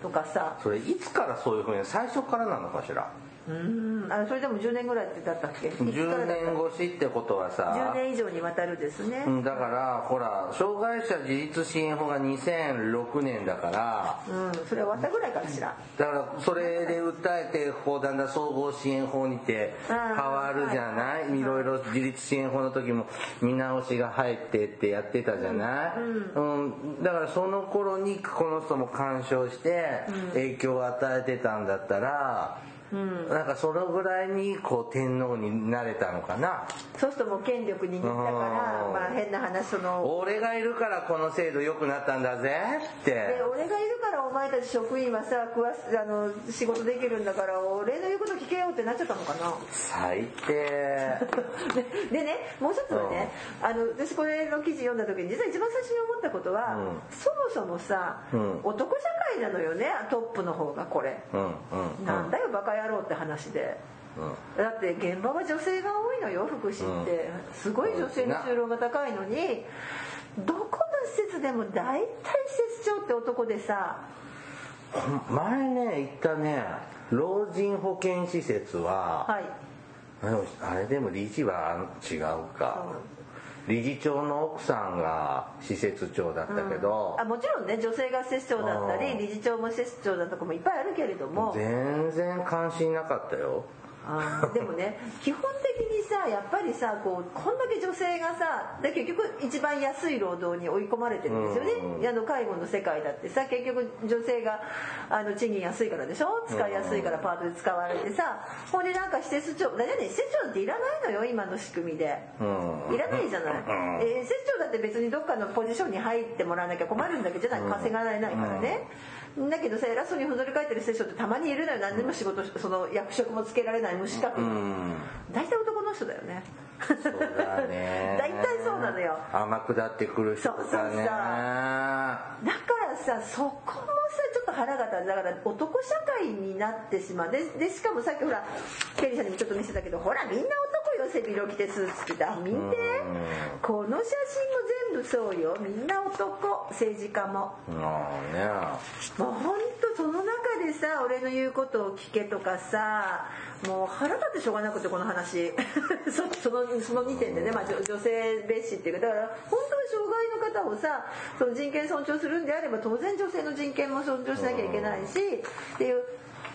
とかさ。それいつからそういうふうに最初からなのかしら？うーん。あそれでも10年ぐらいってだったっけ？いつから10だった年越しってことはさ。10年以上にわたるですね、うんだからほら障害者自立支援法が2006年だから。うん、それ終わったぐらいからしら。だからそれで訴えてこうだんだん総合支援法にて変わるじゃない？うん。いろいろ自立支援法の時も見直しが入ってってやってたじゃない、うん。だからその頃にこの人も干渉して影響を与えてたんだったら、なんかそのぐらいにこう天皇になれたのかな。そうするともう権力握ったからうん。まあ変な話その。俺がいるからこの制度良くなったんだぜって。で俺がいるからお前たち職員はさ食わすあの仕事できるんだから俺の言うこと聞けよってなっちゃったのかな？最低。ででねもう一つはね、あの私これの記事読んだ時に実は一番最初に思ったことは、うん。そもそもさ、うん。男社会なのよねトップの方がこれ、うんうんうん。なんだよバカ野郎って話で。だって現場は女性が多いのよ福祉って、すごい女性の就労が高いのにどこの施設でも大体施設長って男でさうん前ね行ったね老人保健施設は、はい。あれでも理事は違うか、理事長の奥さんが施設長だったけどあ、もちろんね女性が施設長だったりうん。理事長も施設長だとかもいっぱいあるけれども。全然関心なかったよあーでもね基本的にさやっぱりさこうこんだけ女性がさで結局一番安い労働に追い込まれてるんですよね、うんあの介護の世界だってさ結局女性があの賃金安いからでしょ？使いやすいからパートで使われてさほんでなんか施設長だね施設長なんていらないのよ今の仕組みで。うん。いらないじゃない、うんえー、施設長だって別にどっかのポジションに入ってもらわなきゃ困るんだけどじゃない稼がれないからね、だけどさ偉そうにふぞり返ってる施設長ってたまにいるのよ何でも仕事その役職もつけられない無資格。大体男の人だよね。そうだね。大体そうなのよ。甘くなってくる人とかね。そうそう。だからさそこもさちょっと腹が立つ。だから男社会になってしまう。ででしかもさっきほらケリーさんにもちょっと見せたけどほらみんな男よ背広着てスーツ着た。見て。この写真も全部そうよ。みんな男。政治家も。ああね。もうほんとその中でさ俺の言うことを聞けとかさもう腹立ってしょうがなくてこの話。そそのその2点でね、まあ、女女性蔑視っていうかだから本当に障害の方をさその人権尊重するんであれば当然女性の人権も尊重しなきゃいけないしっていう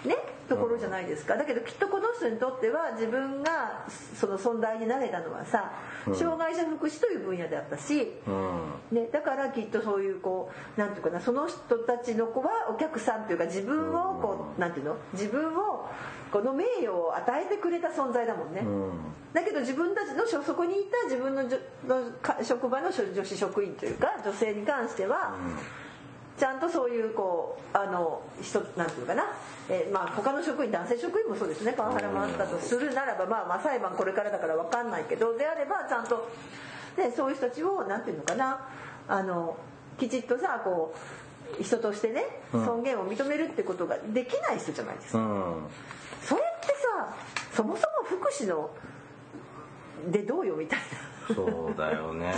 ねところじゃないですか。だけどきっとこの人にとっては自分がその存在になれたのはさ障害者福祉という分野であったし、うん。ね、だからきっとそういうこうなんていうかなその人たちの子はお客さんというか自分をこうなんていうの？自分をこの名誉を与えてくれた存在だもんね、うん。だけど自分たちの所そこにいた自分のじょのか職場の女女子職員というか女性に関しては、ちゃんとそういうこうあの人なんていうかな、えーまあ他の職員男性職員もそうですね。パワハラもあったとするならば、まあ、まあ裁判これからだから分かんないけどであればちゃんとでそういう人たちをなんていうのかな。あのきちっとさこう人としてね尊厳を認めるってことができない人じゃないですか。うん。それってさそもそも福祉のでどうよみたいな。そうだよね。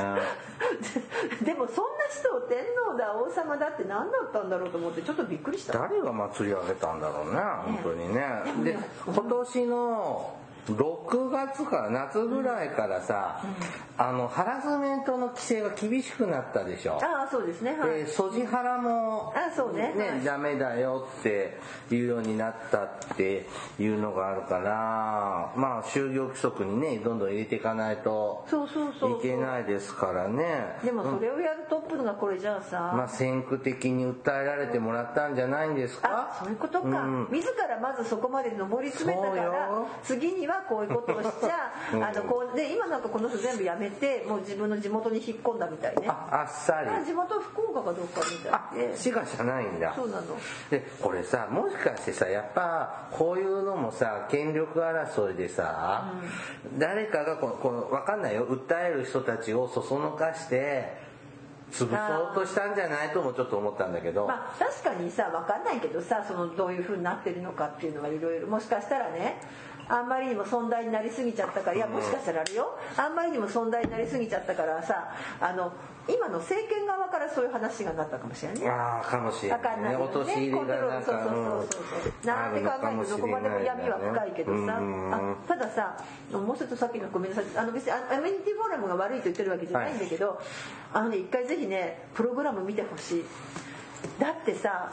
でもそんな人を天皇だ王様だって何だったんだろうと思ってちょっとびっくりした。誰が祭り上げたんだろうね本当にね。で今年の6月から夏ぐらいからさ、あのハラスメントの規制が厳しくなったでしょ。ああそうですね。はい。でソジハラもあそうね。はい。ダメだよっていうようになったっていうのがあるからまあ就業規則にねどんどん入れていかないとそうそうそういけないですからね。でもそれをやるトップがこれじゃあさ、まあ先駆的に訴えられてもらったんじゃないんですか？あそういうことか、うん。自らまずそこまで上り詰めたからよ。次にはこういうことをしちゃ、うん。あのこうで今なんかこの人全部やめてもう自分の地元に引っ込んだみたいね。ああっさり。あ地元福岡かどっかみあたいで滋賀じゃないんだ。そうなの。でこれさもしかしてさやっぱこういうのもさ権力争いでさ、誰かがこのこの分かんないよ。訴える人たちをそそのかして潰そうとしたんじゃないともちょっと思ったんだけど、まあ確かにさ分かんないけどさそのどういうふうになってるのかっていうのはいろいろもしかしたらねあんまりにも存在になりすぎちゃったからいやもしかしたらあるよ。あんまりにも存在になりすぎちゃったからさあの今の政権側からそういう話がなったかもしれないね。ああかもしれないないね。落とし入れがなんかそうそうそうそう。なんて考えるとどこまでも闇は深いけどさ。あたださもう一つさっきのごめんなさい。あの別にあアメニティフォーラムが悪いと言ってるわけじゃないんだけど、あのね一回ぜひねプログラム見てほしい。だってさ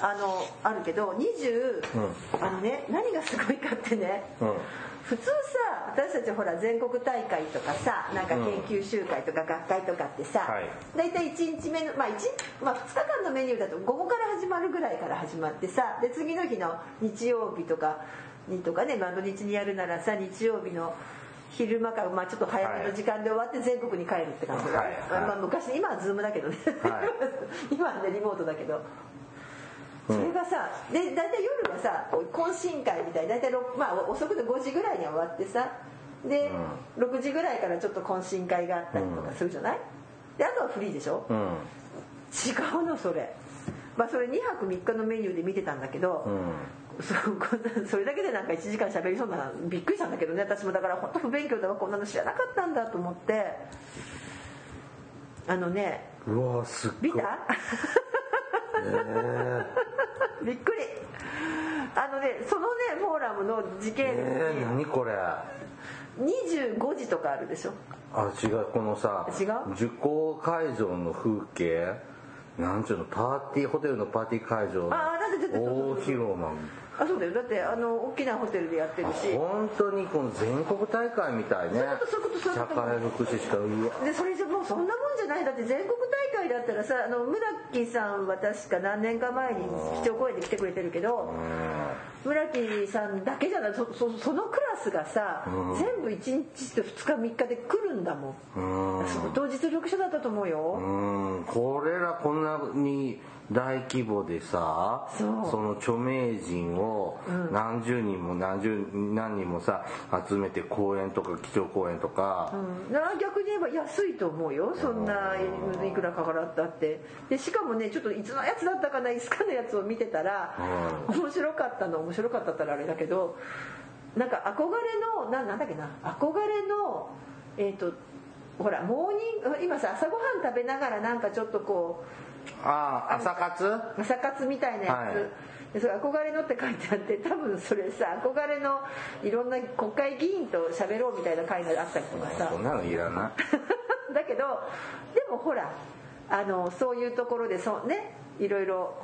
あのあるけど20、あのね何がすごいかってね、うん。普通さ私たちほら全国大会とかさなんか研究集会とか学会とかってさ、はい。大体1日目の、まあ一まあ、2日間のメニューだと午後から始まるぐらいから始まってさで次の日の日曜日とかにとかね、まあ、土日にやるならさ日曜日の昼間から、まあ、ちょっと早めの時間で終わって全国に帰るって感じで、はい。はい。まあ、昔今はズームだけどね、はい。今はねリモートだけど。それがさで大体夜はさこう懇親会みたいな大体まあ遅くて5時ぐらいには終わってさで、6時ぐらいからちょっと懇親会があったりとかするじゃない？であとはフリーでしょ、うん。違うのそれ。まあそれ2泊3日のメニューで見てたんだけど、そこんなそれだけでなんか1時間喋りそうなびっくりしたんだけどね私もだから本当不勉強だわこんなの知らなかったんだと思って。あのねうんうわすっごい。見た？びっくり。あのねそのねフォーラムの時系列。えー、に何これ。25時とかあるでしょ。あ違うこのさ違う？受講会場の風景。なんちゅうのパーティーホテルのパーティー会場のあーだってだって大広間あそうだよ。だってあの大きなホテルでやってるし。本当にこの全国大会みたいね。そういうことそういうこと社会福祉士かでそれじゃもうそんなもんじゃない。だって全国大会だったらさあの村木さんは確か何年か前に基調講演で来てくれてるけど村木さんだけじゃない。そそそのクラスがさ、全部1日と2日3日で来るんだもん、相当実力者だったと思うよ、うん。これらこんなに大規模でさそう。の著名人を何十人も何十何人もさ集めて講演とか基調講演とか、うん、な逆に言えば安いと思うよ。そんないくらかかったって。でしかもねちょっといつのやつだったかないつかのやつを見てたら、面白かったの面白かったったらあれだけどなんか憧れのななんだっけな。憧れのえっ、とほらモーニング今さ朝ごはん食べながらなんかちょっとこああ朝活？う朝活みたいなやつ、はい。でそれ憧れのって書いてあって多分それさ憧れのいろんな国会議員と喋ろうみたいな会があったりとかさ。そんなのいらない。だけどでもほらあのそういうところでそうねいろいろ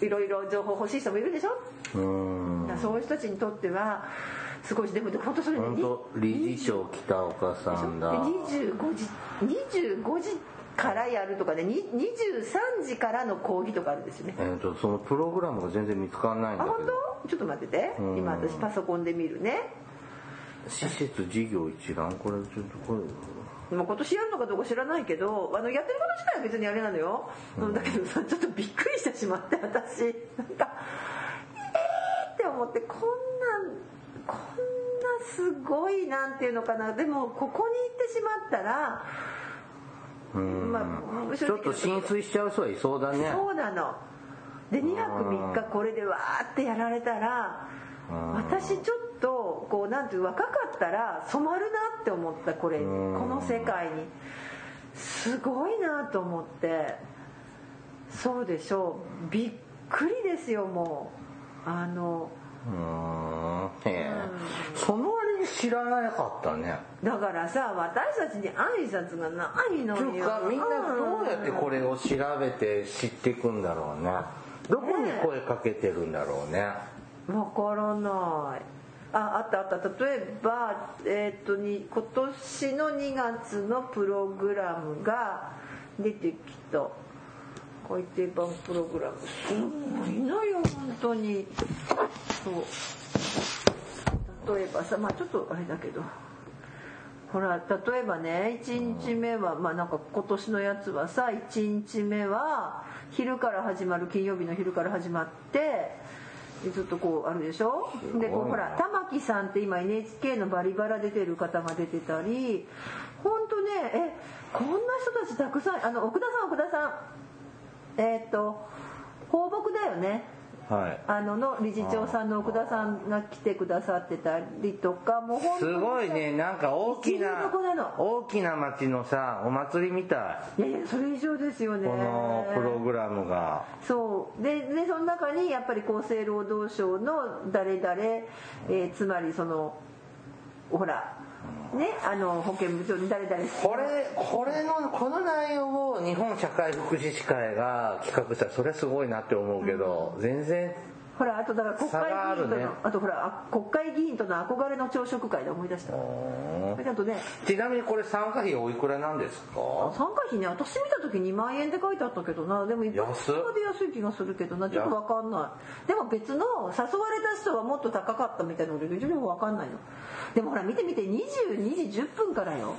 いろいろ情報欲しい人もいるでしょ？うそういう人たちにとってはすごいでも本当それね。本当理事長北岡さんだ。で25時25時からやるとかで、に23時からの講義とかあるんですよね。えー、とそのプログラムが全然見つからないんあ本だけど。当？ちょっと待ってて。うん。今私パソコンで見るね。施設事業一覧これちょっとこれ。今年やるのかどうか知らないけどあのやってること自体は別にあれなのよ、だけどさちょっとびっくりしてしまって私。なんかえーって思ってこんなんこんなすごいなんていうのかな。でもここに行ってしまったらまあちょっと浸水しちゃう人はいそうだね。そうなの。で2泊3日これでわーってやられたらうん。私ちょっとこうなんていう若かったら染まるなって思ったこれ。こうん。の世界に。すごいなと思って。そうでしょう。びっくりですよもう。あのうーんへえ。その割に知らなかったね。だからさ私たちに挨拶がないのにというかみんなどうやってこれを調べて知っていくんだろうね。どこに声かけてるんだろうね。わからない。ああったあった。例えば、えー、とに今年の2月のプログラムが出てきた改訂版プログラム。すごいのよ本当に。そう。例えばさまあちょっとあれだけど。ほら例えばね1日目はまあなんか今年のやつはさ1日目は昼から始まる金曜日の昼から始まってでずっとこうあるでしょ？でこうほら玉木さんって今 NHK の「バリバラ」出てる方が出てたり本当ねえこんな人たちたくさんあの奥田さん奥田さんえーっと放牧だよね。はい。あのの理事長さんの奥田さんが来てくださってたりとかもう本当すにごいね。なんか大きな大きな町のさお祭りみたい。いやいやそれ以上ですよね。このプログラムが。そう。ででその中にやっぱり厚生労働省の誰々、えーつまりそのほらねあの保健部長に誰々これこれのこの内容を日本社会福祉士会が企画したらそれすごいなって思うけど、全然ほらあとだから国会議員とのるね。あ,、とほらあ国会議員との憧れの朝食会で思い出した。それだとね。ちなみにこれ参加費おいくらなんですか？参加費ね私見た時2万円って書いてあったけどな。でも一般安っ。的で安い気がするけどな。ちょっと分かんない。でも別の誘われた人はもっと高かったみたいなので非常に分かんないの。でもほら見て見て22時10分からよ。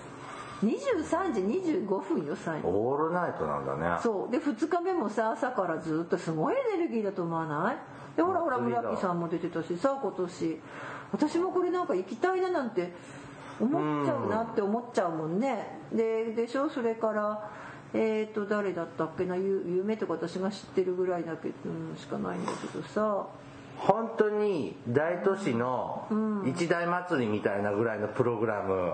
23時25分よ最後。オールナイトなんだね。そう。で2日目もさ朝からずっとすごいエネルギーだと思わない？でほらほら村木さんも出てたしさ今年私もこれなんか行きたいななんて思っちゃうなって思っちゃうもんね。ででしょ？それからえっ、と誰だったっけな有有名とか私が知ってるぐらいだけど、うん、しかないんだけどさ。本当に大都市の一大祭りみたいなぐらいのプログラム、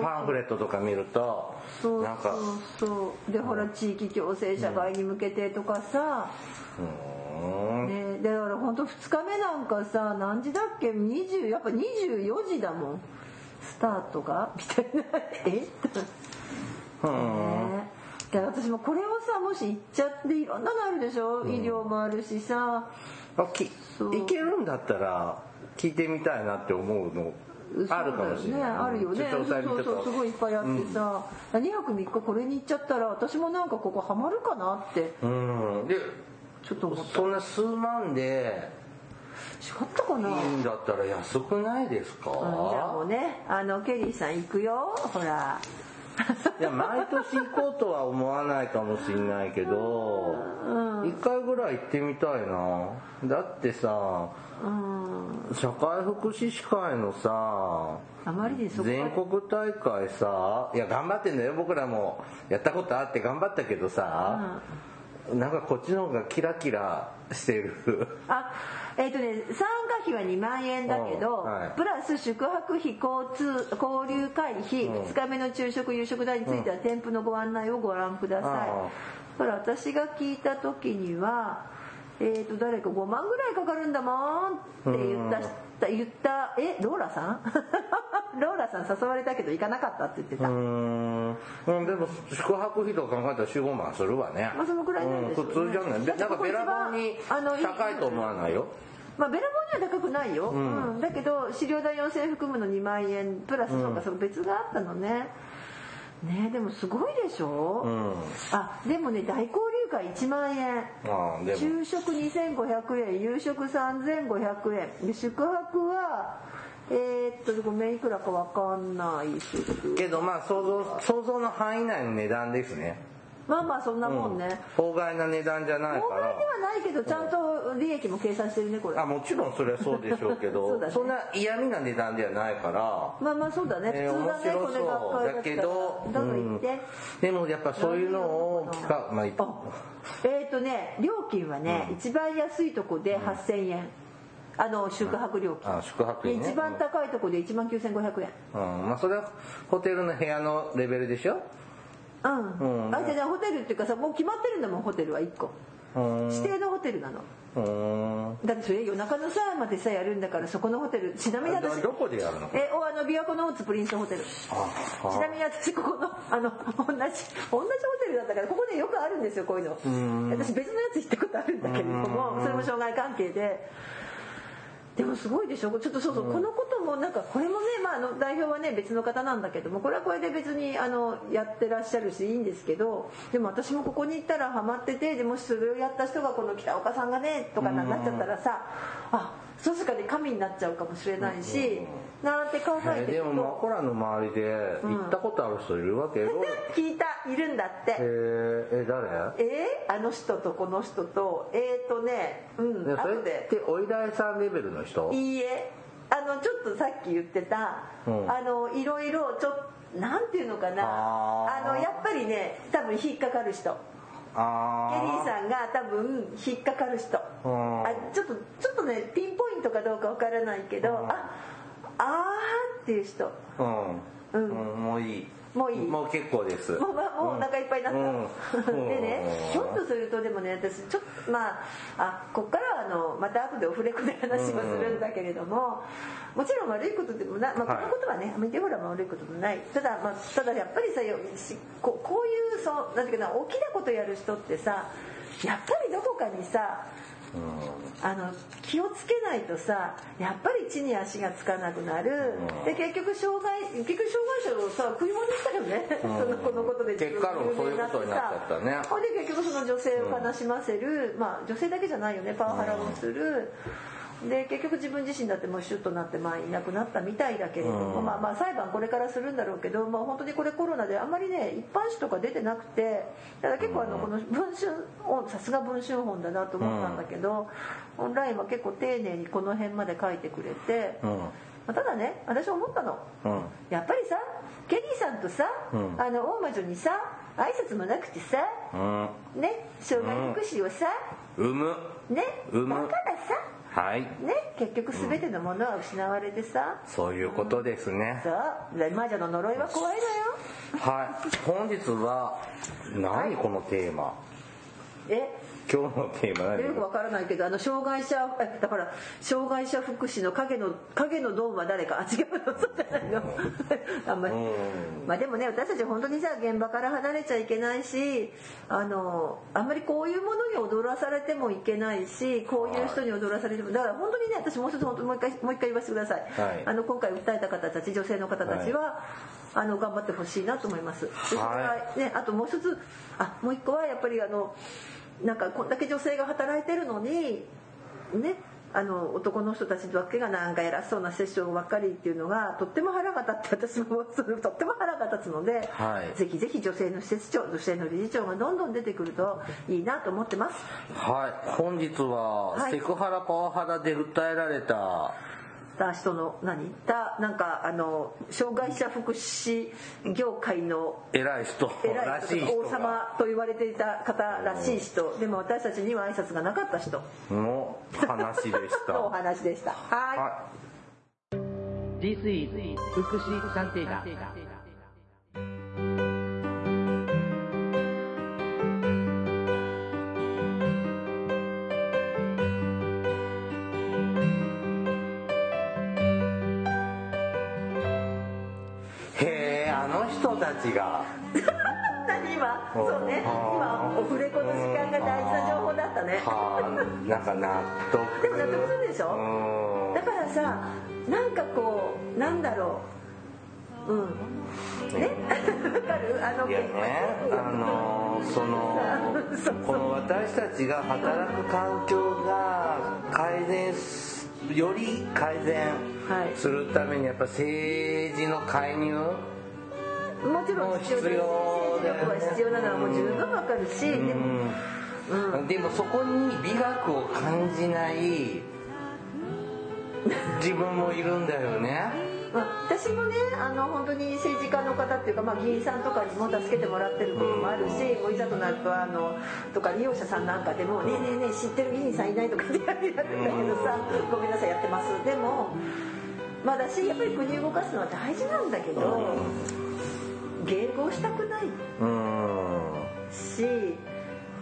パンフレットとか見るとそうなんかそう。そうでほら地域共生社会に向けてとかさ、うーん。ね、だから本当2日目なんかさ何時だっけ？20やっぱ24時だもん。スタートが？みたいな。え？っとね。だから私もこれをさもし行っちゃっていろんなのあるでしょ、医療もあるしさ。あきそう。いけるんだったら聞いてみたいなって思うのあるかもしれない。ねあるよね。そうそうすごいいっぱいあってさ、2泊3日これに行っちゃったら私もなんかここハマるかなって。うん。でちょっとそんな数万で違ったかな？いいんだったら安くないですか、うんじゃあもうねあのケリーさん行くよ。ほら。いや毎年行こうとは思わないかもしれないけど一回ぐらい行ってみたいな。だってさうん。社会福祉士会のさあまりにそこ全国大会さいや頑張ってんだよ。僕らもやったことあって頑張ったけどさ、なんかこっちの方がキラキラしてる。あえっ、とね参加費は2万円だけど、うんはい。プラス宿泊費交通交流会費、うん。2日目の昼食夕食代については店舗のご案内をご覧ください、あだから私が聞いた時にはえっ、と誰か5万ぐらいかかるんだもんって言った、言ったえローラさん？ローラさん誘われたけど行かなかったって言ってた、うーん。うんでも宿泊費とか考えたら45万するわね。まあそのくらいなんでしょうね。うん普通じゃない。でなんかべらぼうに高いと思わないよ。まあベラボーには高くないよ、うん。だけど飼料代4000円含むの2万円プラスそうか、その別があったのね。ねでもすごいでしょ、うん。あでもね大交流会1万円。昼食2500円夕食3500円。で宿泊はえーっとごめんいくらかわかんない宿けどまあ想像想像の範囲内の値段ですねまあまあそんなもんね、法外な値段じゃないか大倍ではらないけどちゃんと利益も計算してるねこれ。あもちろんそれはそうでしょうけど そうだね。んな嫌味な値段ではないから。まあまあそうだね、えー普通だねこれ学会だけどどうん。でもやっぱそういうのを聞かまああえっ、とね料金はね、一番安いとこで8000円。あの宿泊料金、あ宿泊費ね。で一番高いとこで1万9500円。うん。まあそれはホテルの部屋のレベルでしょ？うん、うん。あじゃあホテルっていうかさもう決まってるんだもんホテルは1個。うん。指定のホテルなの。だってそれ夜中のさまでさやるんだからそこのホテルちなみに私どどこでやるの？えおあの琵琶湖の大津プリンスホテル。あちなみに私ここのあの同じ同じホテルだったからここでよくあるんですよこういうの。私別のやつ行ったことあるんだけれどもそれも障害関係ででもすごいでしょ？ちょっとそうそう、このこともなんかこれもね、まあ、あの代表はね別の方なんだけどもこれはこれで別にあのやってらっしゃるしいいんですけどでも私もここに行ったらハマっててでもしそれをやった人がこの北岡さんがねとかなっちゃったらさあそうすかで神になっちゃうかもしれないしなんて考えてるえでもマとコラの周りで行ったことある人いるわけよ、聞いたいるんだって。えー、え誰？えー、あの人とこの人と。えーとねうんねそれでてお依頼さんレベルの人？いいえ。あのちょっとさっき言ってた、うん。あのいろいろちょっとなんていうのかな。あのやっぱりね多分引っかかる人。あケリーさんが多分引っかかる人。うん。あちょっとちょっとねピンポイントかどうかわからないけどうん。ああーっていう人。うん、うん。うん、もういい。もういい。もう結構です。もう,、まあ、もうお腹いっぱいになった、うん。でねひょっとするとでもね私ちょっとまああこっからはあのまた後でオフレコで話をするんだけれども、もちろん悪いことでもな、まあ、こはい。のことはね、見てほら悪いこともない。ただ,、まあ、ただやっぱりさよしここういうそうなんていうかな大きなことやる人ってさやっぱりどこかにさあの気をつけないとさやっぱり地に足がつかなくなる、うん。で結局障害結局障害者をさ食い物にしたよね、うん。そのこのことで結果論そういうことになっちゃったね。ほんで結局その女性を悲しませる、まあ女性だけじゃないよね。パワハラをする、で結局自分自身だってもうシュッとなってまあいなくなったみたいだけれども、うん。まあまあ裁判これからするんだろうけど、まあ、本当にこれコロナであんまりね一般紙とか出てなくてだから結構あのこの文春をさすが文春本だなと思ったんだけど、オンラインは結構丁寧にこの辺まで書いてくれて、うん。まあただね私思ったの。うん。やっぱりさケリーさんとさ、うん。あの大魔女にさ挨拶もなくてさうん。ね障害福祉をさ、産む。ねうむ。だからさはい。ね結局全てのものは失われてさ、そういうことですね、そう。で魔女の呪いは怖いのよ。はい。本日は何このテーマ？え今日のテーマ何？よくわからないけどあの障害者え だから障害者福祉の影の影のドンは誰か？あ違うの。そうじゃないのあんまり。うん。まあでもね私たち本当にさ現場から離れちゃいけないしあのあんまりこういうものに踊らされてもいけないしこういう人に踊らされてもだから本当にね私もう一つ本当にもう一回もう一回言わせてください、はい。あの今回訴えた方たち女性の方たちは、あの頑張ってほしいなと思います。はね、あともう一つあもう一個はやっぱりあのなんかこんだけ女性が働いてるのにねあの男の人たちだけがなんか偉そうなセッションばっかりっていうのがとっても腹が立って私もそれとっても腹が立つので、はいぜひぜひ女性の施設長女性の理事長がどんどん出てくるといいなと思ってます。はい本日ははいセクハラパワハラで訴えられたた人の何？たなんかあの障害者福祉業界の偉い人偉いらしい人人王様と言われていた方らしい人。でも私たちには挨拶がなかった人。の話でした。のお話でした。はい。は This is 福祉探偵団ちが。何今そうね。今オフレコの時間が大事な情報だったね。はあ。なんか納得。でも納得するでしょ？うん。だからさなんかこうなんだろう。うん。ね？わかる？あのいやね。あのその この私たちが働く環境が改善すより改善はい。するためにやっぱ政治の介入もちろん必要で力は必要なのはもう十分わかるしでもうん。でもそこに美学を感じない自分もいるんだよね。まあ、私もねあの本当に政治家の方っていうか、まあ、議員さんとかにも助けてもらってることもあるし、もういざとなるとあのとか利用者さんなんかでも「ねえねえねえ知ってる議員さんいない?」とかってやってたけどさ「ごめんなさいやってます」でもまあだしやっぱり国を動かすのは大事なんだけど迎合したくない。うんし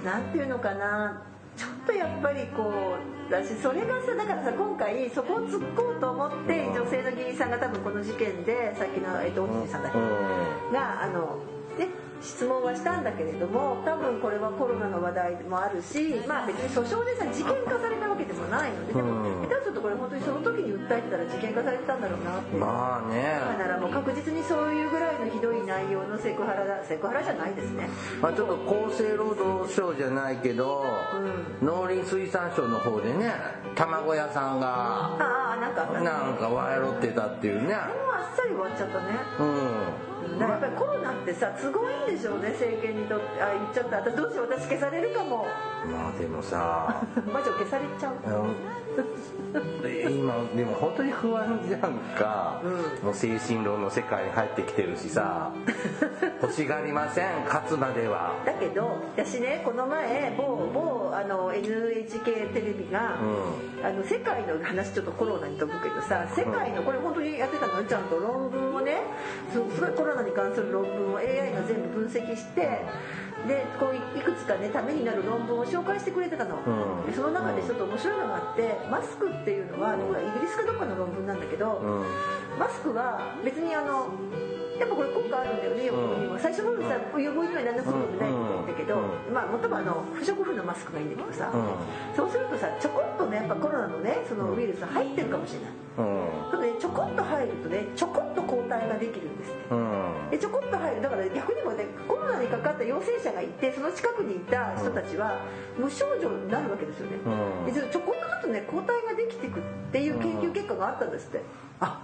なんていうのかな。ちょっとやっぱりこうだしそれがさだからさ今回そこを突っ込むと思って女性の議員さんが多分この事件でさっきの、えっと、おじさんだっけ？があのね質問はしたんだけれども多分これはコロナの話題もあるしまあ別に訴訟でさ事件化されたわけでもないのででもうん下手するとこれ本当にその時に訴えてたら事件化されてたんだろうなっていう。まあね。今ならもう確実にそういうぐらいのひどい内容のセクハラだセクハラじゃないですね。まあ、ちょっと厚生労働省じゃないけど、農林水産省の方でね卵屋さんがああなんかなんかわやろってたっていうね。でもあっさり終わっちゃったね。うんだからやっぱりコロナってさ都合いいんでしょうね政権にとって。あ言っちゃった。私どうしよう私消されるかも。まあでもさ マジ消されちゃううん今でも本当に不安じゃんか、もう精神論の世界に入ってきてるしさ。欲しがりません勝つまでは。だけど私ねこの前某某あの NHK テレビが、あの世界の話ちょっとコロナに飛ぶけどさ世界のこれ本当にやってたのよちゃんと論文をねすすごいコロナに関する論文を AI が全部分析してでこういいくつかねためになる論文を紹介してくれてたの、うん。でその中でちょっと面白いのがあってマスクっていうのはこれイギリスかどっかの論文なんだけど、うん。マスクは別にあのやっぱこれ効果あるんだよね予防には。最初の頃さ予防には何の効果もないって言ったけど、うまあもともあの不織布のマスクがいいんだけどさ、うそうするとさちょこっとねやっぱコロナのねそのウイルスが入ってるかもしれない、うん。ねちょこっと入るとねちょこっと抗体ができるんですって。うん。でちょこっと入るだから逆にもねコロナにかかった陽性者がいてその近くにいた人たちは無症状になるわけですよね、うん。でちょこっとずつね抗体ができていくっていう研究結果があったんですって、あ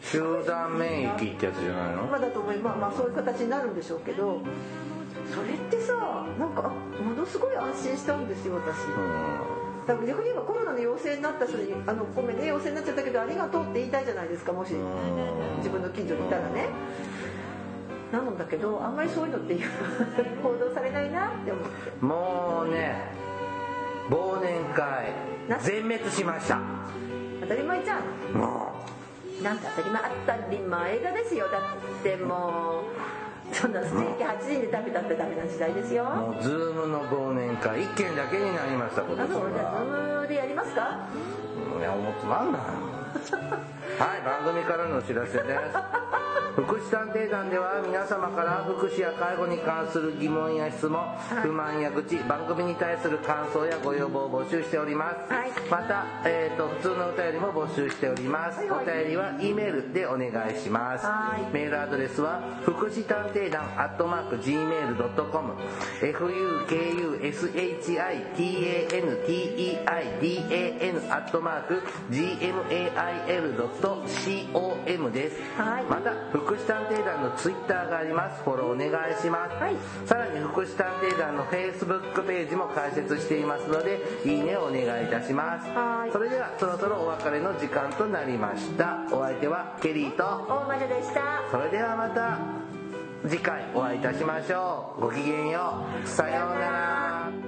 集団免疫ってやつじゃないの？まあだと思いまあまあそういう形になるんでしょうけどそれってさなんかあものすごい安心したんですよ私、だから逆に言えばコロナの陽性になった人に「あのごめんね陽性になっちゃったけどありがとう」って言いたいじゃないですかもし。自分の近所にいたらね。なのだけどあんまりそういうのって報道されないなって思って。もうね忘年会な。全滅しました。当たり前じゃん。もなんて当たり前当たり前がですよだってもうそんなステーキ8人で食べたってダメな時代ですよもう Zoomの忘年会1件だけになりました今年あそうじゃあ Zoomでやりますかいや思ってなんだはい番組からのお知らせです。福祉探偵団では皆様から福祉や介護に関する疑問や質問、不満や愚痴番組に対する感想やご要望を募集しております、はい。また、えー、と普通のお便りも募集しております、はいはい。お便りは E メールでお願いします、はい。メールアドレスは福祉探偵団アットマーク Gmail.com fukushitanteidan アットマーク gmail.com .com です、はいまた福祉探偵団のツイッターがありますフォローお願いします、はいさらに福祉探偵団のフェイスブックページも開設していますのでいいねをお願いいたしますはいそれではそろそろお別れの時間となりましたお相手はケリーと大魔女でしたそれではまた次回お会いいたしましょうごきげんようさようなら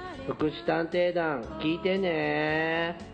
福祉探偵団聞いてね。